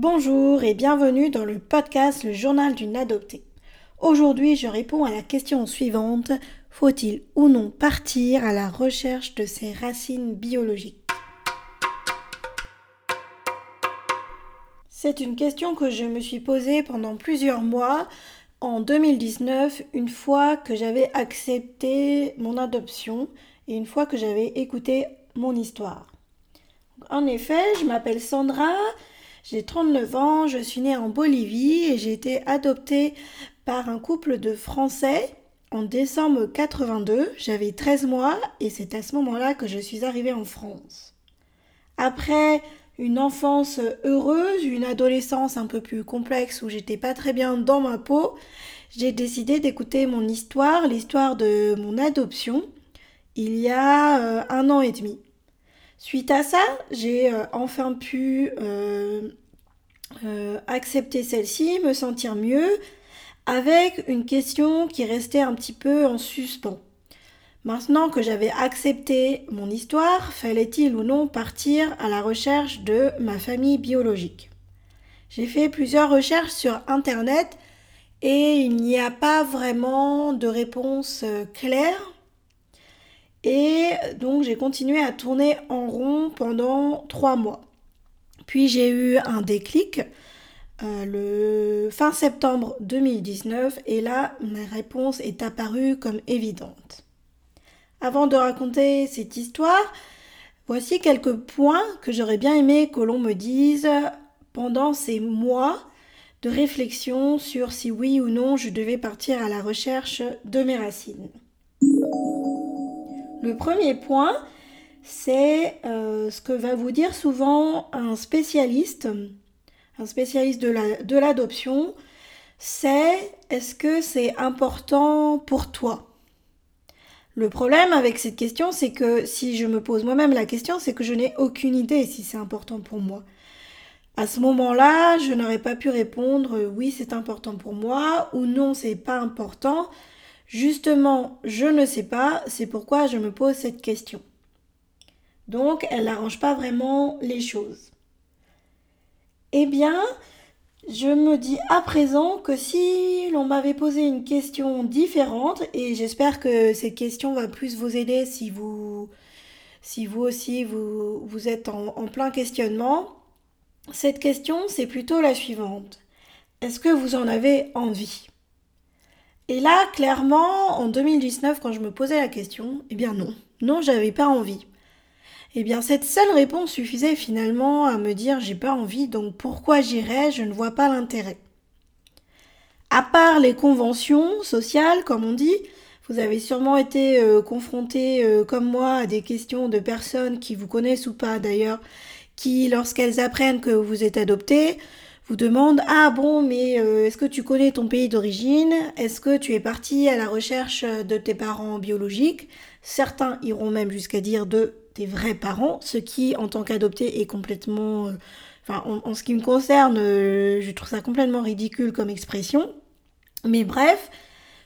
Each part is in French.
Bonjour et bienvenue dans le podcast Le journal d'une adoptée. Aujourd'hui, je réponds à la question suivante. Faut-il ou non partir à la recherche de ses racines biologiques? C'est une question que je me suis posée pendant plusieurs mois en 2019, une fois que j'avais accepté mon adoption et une fois que j'avais écouté mon histoire. En effet, je m'appelle Sandra, j'ai 39 ans, je suis née en Bolivie et j'ai été adoptée par un couple de Français en décembre 82. J'avais 13 mois et c'est à ce moment-là que je suis arrivée en France. Après une enfance heureuse, une adolescence un peu plus complexe où j'étais pas très bien dans ma peau, j'ai décidé d'écouter mon histoire, l'histoire de mon adoption, il y a euh, un an et demi. Suite à ça, j'ai euh, enfin pu euh, euh, accepter celle-ci, me sentir mieux, avec une question qui restait un petit peu en suspens. Maintenant que j'avais accepté mon histoire, fallait-il ou non partir à la recherche de ma famille biologique? J'ai fait plusieurs recherches sur Internet et il n'y a pas vraiment de réponse claire et donc j'ai continué à tourner en rond pendant trois mois. Puis j'ai eu un déclic euh, le fin septembre 2019 et là ma réponse est apparue comme évidente. Avant de raconter cette histoire, voici quelques points que j'aurais bien aimé que l'on me dise pendant ces mois de réflexion sur si oui ou non je devais partir à la recherche de mes racines. Le premier point, c'est euh, ce que va vous dire souvent un spécialiste, un spécialiste de l'adoption, c'est est-ce que c'est important pour toi? Le problème avec cette question, c'est que si je me pose moi-même la question, c'est que je n'ai aucune idée si c'est important pour moi. À ce moment-là, je n'aurais pas pu répondre oui, c'est important pour moi ou non, c'est pas important Justement, je ne sais pas, c'est pourquoi je me pose cette question. Donc, elle n'arrange pas vraiment les choses. Eh bien, je me dis à présent que si l'on m'avait posé une question différente, et j'espère que cette question va plus vous aider si vous, si vous aussi vous, vous êtes en, en plein questionnement, cette question c'est plutôt la suivante. Est-ce que vous en avez envie? Et là, clairement, en 2019, quand je me posais la question, eh bien non, non, j'avais pas envie. Eh bien, cette seule réponse suffisait finalement à me dire j'ai pas envie, donc pourquoi j'irais? Je ne vois pas l'intérêt. À part les conventions sociales, comme on dit, vous avez sûrement été euh, confronté, euh, comme moi, à des questions de personnes qui vous connaissent ou pas d'ailleurs, qui, lorsqu'elles apprennent que vous êtes adopté, vous demande Ah bon, mais euh, est-ce que tu connais ton pays d'origine? Est-ce que tu es parti à la recherche de tes parents biologiques? Certains iront même jusqu'à dire de tes vrais parents, ce qui, en tant qu'adopté, est complètement. Euh, enfin, en, ce qui me concerne, euh, je trouve ça complètement ridicule comme expression. Mais bref,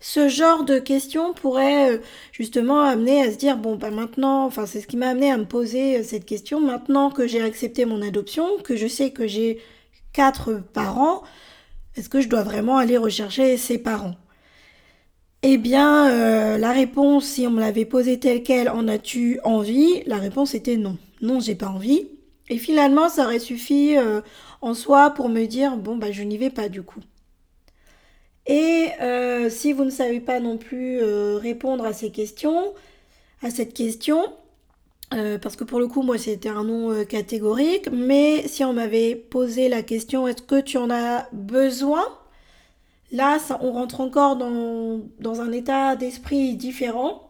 ce genre de questions pourrait justement amener à se dire bon bah maintenant, enfin c'est ce qui m'a amené à me poser cette question maintenant que j'ai accepté mon adoption, que je sais que j'ai quatre parents, est-ce que je dois vraiment aller rechercher ses parents? Eh bien, euh, la réponse, si on me l'avait posée telle qu'elle, en as-tu envie? La réponse était non. Non, j'ai pas envie. Et finalement, ça aurait suffi euh, en soi pour me dire, bon, bah, je n'y vais pas du coup. Et euh, si vous ne savez pas non plus répondre à ces questions, à cette question, euh, parce que pour le coup, moi, c'était un nom euh, catégorique. Mais si on m'avait posé la question, est-ce que tu en as besoin? Là, on rentre encore dans, dans un état d'esprit différent.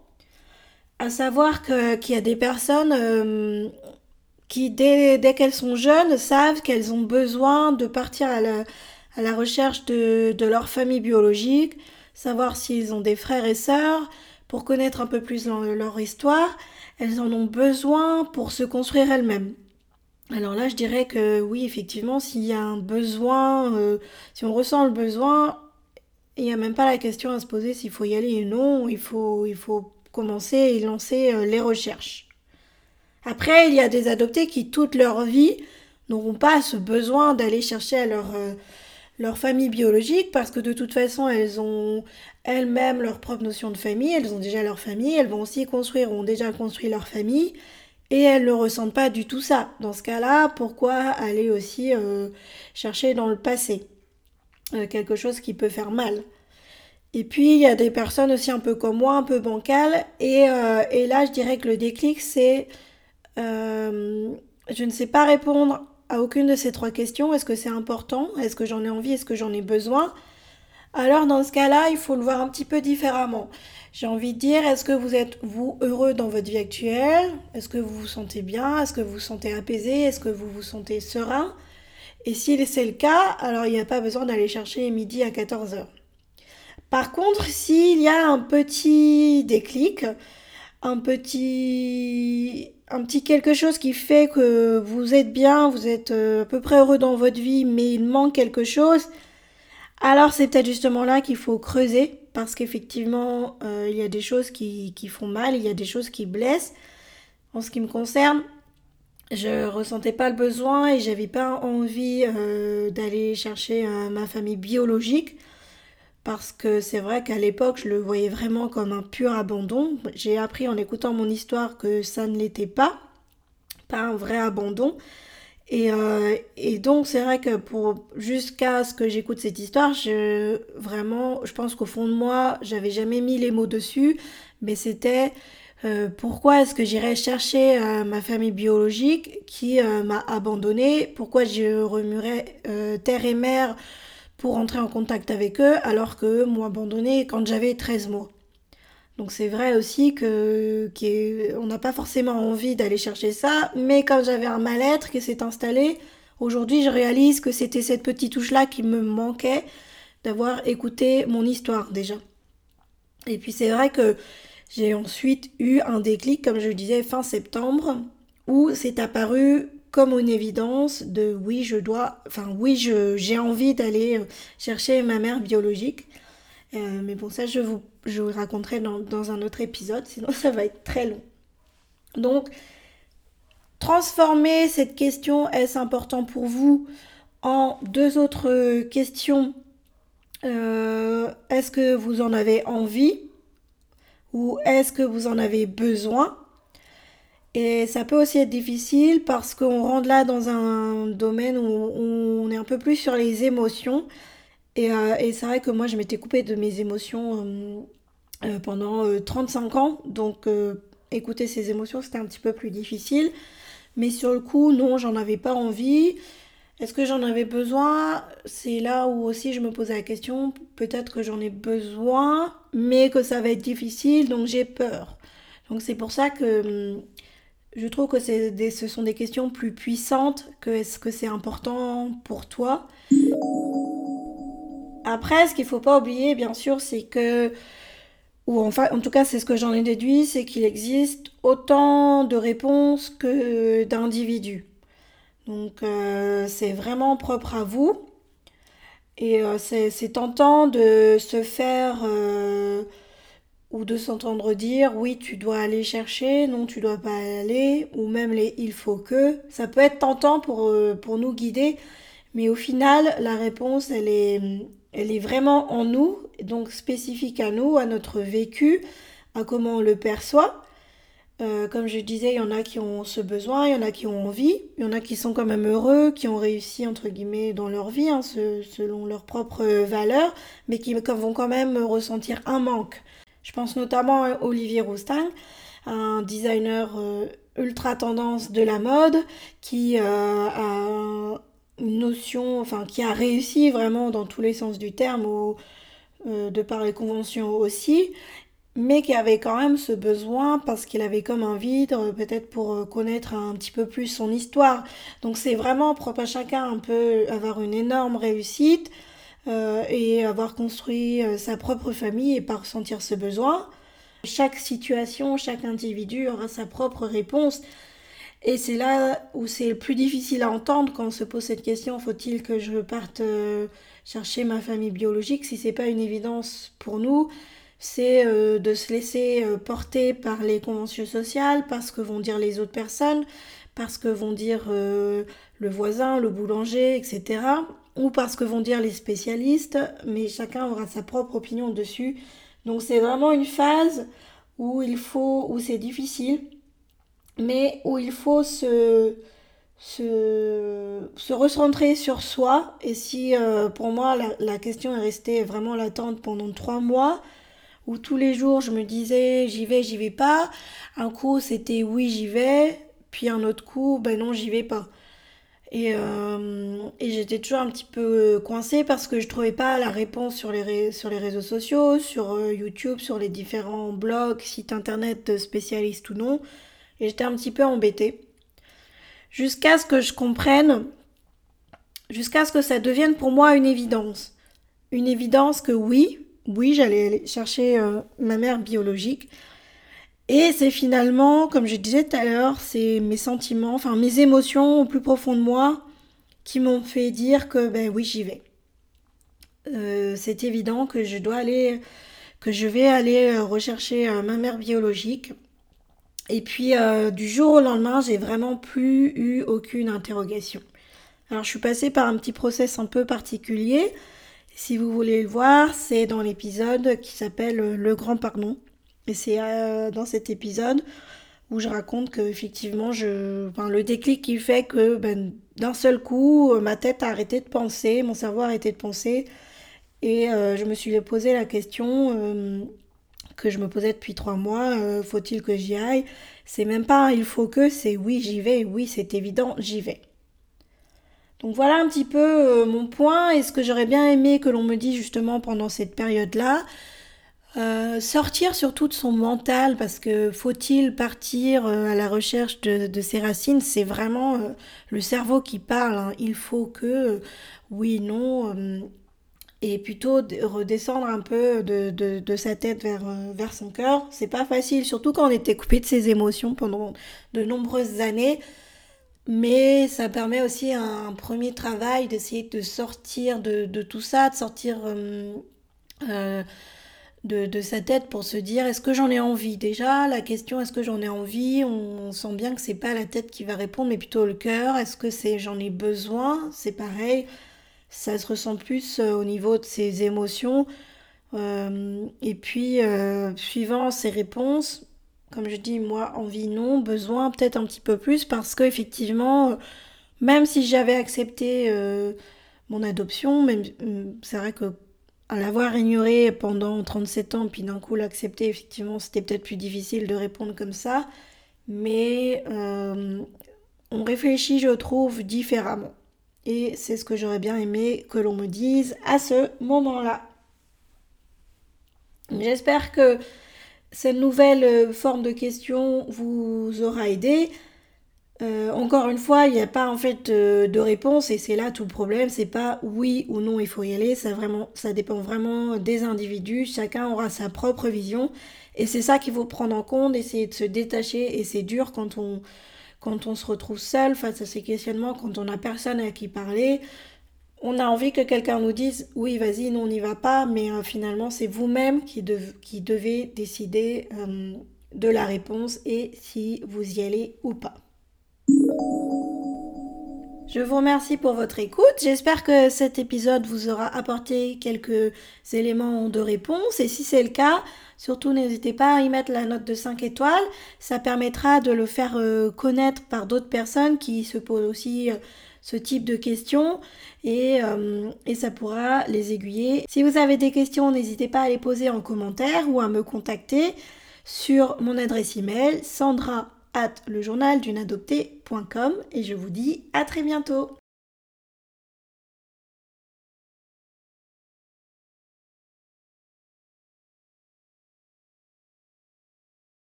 À savoir qu'il y a des personnes euh, qui, dès, dès qu'elles sont jeunes, savent qu'elles ont besoin de partir à la, à la recherche de, de leur famille biologique, savoir s'ils ont des frères et sœurs, pour connaître un peu plus leur histoire elles en ont besoin pour se construire elles-mêmes. Alors là, je dirais que oui, effectivement, s'il y a un besoin, euh, si on ressent le besoin, il n'y a même pas la question à se poser s'il faut y aller ou non, il faut, il faut commencer et lancer euh, les recherches. Après, il y a des adoptés qui, toute leur vie, n'auront pas ce besoin d'aller chercher à leur, euh, leur famille biologique parce que de toute façon, elles ont elles-mêmes leur propre notion de famille, elles ont déjà leur famille, elles vont aussi construire, ont déjà construit leur famille et elles ne ressentent pas du tout ça. Dans ce cas-là, pourquoi aller aussi euh, chercher dans le passé euh, quelque chose qui peut faire mal? Et puis, il y a des personnes aussi un peu comme moi, un peu bancales. Et, euh, et là, je dirais que le déclic, c'est je ne sais pas répondre à aucune de ces trois questions. Est-ce que c'est important? Est-ce que j'en ai envie? Est-ce que j'en ai besoin? Alors, dans ce cas-là, il faut le voir un petit peu différemment. J'ai envie de dire, est-ce que vous êtes, vous, heureux dans votre vie actuelle? Est-ce que vous vous sentez bien? Est-ce que vous vous sentez apaisé? Est-ce que vous vous sentez serein? Et si c'est le cas, alors il n'y a pas besoin d'aller chercher midi à 14h. Par contre, s'il y a un petit déclic, un petit, un petit quelque chose qui fait que vous êtes bien, vous êtes euh, à peu près heureux dans votre vie, mais il manque quelque chose, alors c'est peut-être justement là qu'il faut creuser parce qu'effectivement, euh, il y a des choses qui, font mal, il y a des choses qui blessent. En ce qui me concerne, je ressentais pas le besoin et j'avais pas envie euh, d'aller chercher ma famille biologique parce que c'est vrai qu'à l'époque, je le voyais vraiment comme un pur abandon. J'ai appris en écoutant mon histoire que ça ne l'était pas, pas un vrai abandon. Et, euh, donc c'est vrai que pour jusqu'à ce que j'écoute cette histoire, je vraiment, je pense qu'au fond de moi, j'avais jamais mis les mots dessus, mais c'était euh, pourquoi est-ce que j'irais chercher euh, ma famille biologique qui m'a abandonnée? Pourquoi je remuerais terre et mer pour entrer en contact avec eux alors qu'eux m'ont abandonné quand j'avais 13 mois donc c'est vrai aussi que qu'on n'a pas forcément envie d'aller chercher ça, mais quand j'avais un mal-être qui s'est installé, aujourd'hui je réalise que c'était cette petite touche-là qui me manquait d'avoir écouté mon histoire déjà. Et puis c'est vrai que j'ai ensuite eu un déclic, comme je le disais, fin septembre, où c'est apparu comme une évidence de oui, je dois, enfin oui, j'ai envie d'aller chercher ma mère biologique. Euh, mais bon, ça, je vous, je vous raconterai dans, dans, un autre épisode, sinon ça va être très long. Donc, transformer cette question, est-ce important pour vous, en deux autres questions? Euh, est-ce que vous en avez envie ou est-ce que vous en avez besoin? Et ça peut aussi être difficile parce qu'on rentre là dans un domaine où on est un peu plus sur les émotions euh, et, c'est vrai que moi, je m'étais coupée de mes émotions euh, euh, pendant 35 ans. Donc, écouter ces émotions, c'était un petit peu plus difficile. Mais sur le coup, non, j'en avais pas envie. Est-ce que j'en avais besoin? C'est là où aussi je me posais la question. Peut-être que j'en ai besoin, mais que ça va être difficile, donc j'ai peur. Donc c'est pour ça que hum, je trouve que ce sont des questions plus puissantes que est-ce que c'est important pour toi. Après, ce qu'il faut pas oublier, bien sûr, c'est que, ou enfin, en tout cas, c'est ce que j'en ai déduit, c'est qu'il existe autant de réponses que d'individus. Donc, euh, c'est vraiment propre à vous. Et euh, c'est tentant de se faire euh, ou de s'entendre dire oui, tu dois aller chercher, non, tu dois pas aller, ou même les il faut que. Ça peut être tentant pour, pour nous guider, mais au final, la réponse, elle est, elle est vraiment en nous, donc spécifique à nous, à notre vécu, à comment on le perçoit. Euh, comme je disais, il y en a qui ont ce besoin, il y en a qui ont envie, il y en a qui sont quand même heureux, qui ont réussi entre guillemets dans leur vie, hein, selon leurs propres valeurs, mais qui vont quand même ressentir un manque. Je pense notamment à Olivier Roustin, un designer euh, ultra tendance de la mode, qui euh, a une notion, enfin, qui a réussi vraiment dans tous les sens du terme, euh, de par les conventions aussi, mais qui avait quand même ce besoin parce qu'il avait comme un vide, euh, peut-être pour euh, connaître un petit peu plus son histoire. Donc c'est vraiment propre à chacun un peu avoir une énorme réussite et avoir construit sa propre famille et pas ressentir ce besoin. Chaque situation, chaque individu aura sa propre réponse. Et c'est là où c'est le plus difficile à entendre quand on se pose cette question faut-il que je parte euh, chercher ma famille biologique? Si c'est pas une évidence pour nous, c'est euh, de se laisser euh, porter par les conventions sociales, par ce que vont dire les autres personnes, parce que vont dire euh, le voisin, le boulanger, etc. Ou parce que vont dire les spécialistes, mais chacun aura sa propre opinion dessus. Donc c'est vraiment une phase où il faut, où c'est difficile, mais où il faut se, se, se recentrer sur soi. Et si euh, pour moi la, la, question est restée vraiment latente pendant trois mois, où tous les jours je me disais j'y vais, j'y vais pas, un coup c'était oui j'y vais, puis un autre coup ben non j'y vais pas. Et, euh, et j'étais toujours un petit peu coincée parce que je trouvais pas la réponse sur les, sur les réseaux sociaux, sur euh, YouTube, sur les différents blogs, sites internet spécialistes ou non. Et j'étais un petit peu embêtée jusqu'à ce que je comprenne, jusqu'à ce que ça devienne pour moi une évidence. Une évidence que oui, oui, j'allais aller chercher euh, ma mère biologique. Et c'est finalement, comme je disais tout à l'heure, c'est mes sentiments, enfin mes émotions au plus profond de moi qui m'ont fait dire que ben oui, j'y vais. Euh, c'est évident que je dois aller, que je vais aller euh, rechercher ma mère biologique. Et puis euh, du jour au lendemain, j'ai vraiment plus eu aucune interrogation. Alors je suis passée par un petit process un peu particulier. Si vous voulez le voir, c'est dans l'épisode qui s'appelle Le Grand Pardon. Et c'est euh, dans cet épisode où je raconte que effectivement, je, le déclic qui fait que ben, d'un seul coup, ma tête a arrêté de penser, mon cerveau a arrêté de penser, et euh, je me suis posé la question que je me posais depuis trois mois, euh, faut-il que j'y aille? C'est même pas il faut que, c'est oui j'y vais, oui c'est évident, j'y vais. Donc voilà un petit peu euh, mon point et ce que j'aurais bien aimé que l'on me dise justement pendant cette période-là. Euh, sortir surtout de son mental parce que faut-il partir à la recherche de, ses racines? C'est vraiment le cerveau qui parle hein. il faut que oui non et plutôt redescendre un peu de, sa tête vers, euh, son cœur. C'est pas facile, surtout quand on était coupé de ses émotions pendant de nombreuses années. Mais ça permet aussi un, premier travail d'essayer de sortir de, tout ça, de sortir euh, euh, de, sa tête pour se dire est-ce que j'en ai envie Déjà, la question est-ce que j'en ai envie? On, sent bien que c'est pas la tête qui va répondre, mais plutôt le cœur. Est-ce que c'est j'en ai besoin? C'est pareil. Ça se ressent plus euh, au niveau de ses émotions. Euh, et puis, euh, suivant ses réponses, comme je dis, moi, envie non, besoin peut-être un petit peu plus, parce qu'effectivement, même si j'avais accepté mon adoption, même c'est vrai que à l'avoir ignoré pendant 37 ans, puis d'un coup l'accepter, effectivement, c'était peut-être plus difficile de répondre comme ça. Mais on réfléchit, je trouve, différemment. Et c'est ce que j'aurais bien aimé que l'on me dise à ce moment-là. J'espère que cette nouvelle euh, forme de question vous aura aidé. Euh, encore une fois, il n'y a pas en fait euh, de réponse et c'est là tout le problème. C'est pas oui ou non il faut y aller. Ça dépend vraiment des individus. Chacun aura sa propre vision et c'est ça qu'il faut prendre en compte. Essayer de se détacher et c'est dur quand on quand on se retrouve seul face à ces questionnements, quand on n'a personne à qui parler, on a envie que quelqu'un nous dise oui, vas-y, non, on n'y va pas, mais euh, finalement, c'est vous-même qui, devez décider de la réponse et si vous y allez ou pas. Je vous remercie pour votre écoute. J'espère que cet épisode vous aura apporté quelques éléments de réponse. Et si c'est le cas, surtout n'hésitez pas à y mettre la note de 5 étoiles. Ça permettra de le faire euh, connaître par d'autres personnes qui se posent aussi euh, ce type de questions et, euh, et, ça pourra les aiguiller. Si vous avez des questions, n'hésitez pas à les poser en commentaire ou à me contacter sur mon adresse email sandra at lejournaldunadopté.com et je vous dis à très bientôt.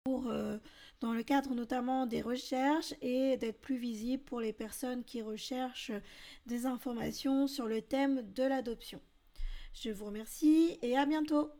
Pour, euh, dans le cadre notamment des recherches et d'être plus visible pour les personnes qui recherchent des informations sur le thème de l'adoption. Je vous remercie et à bientôt.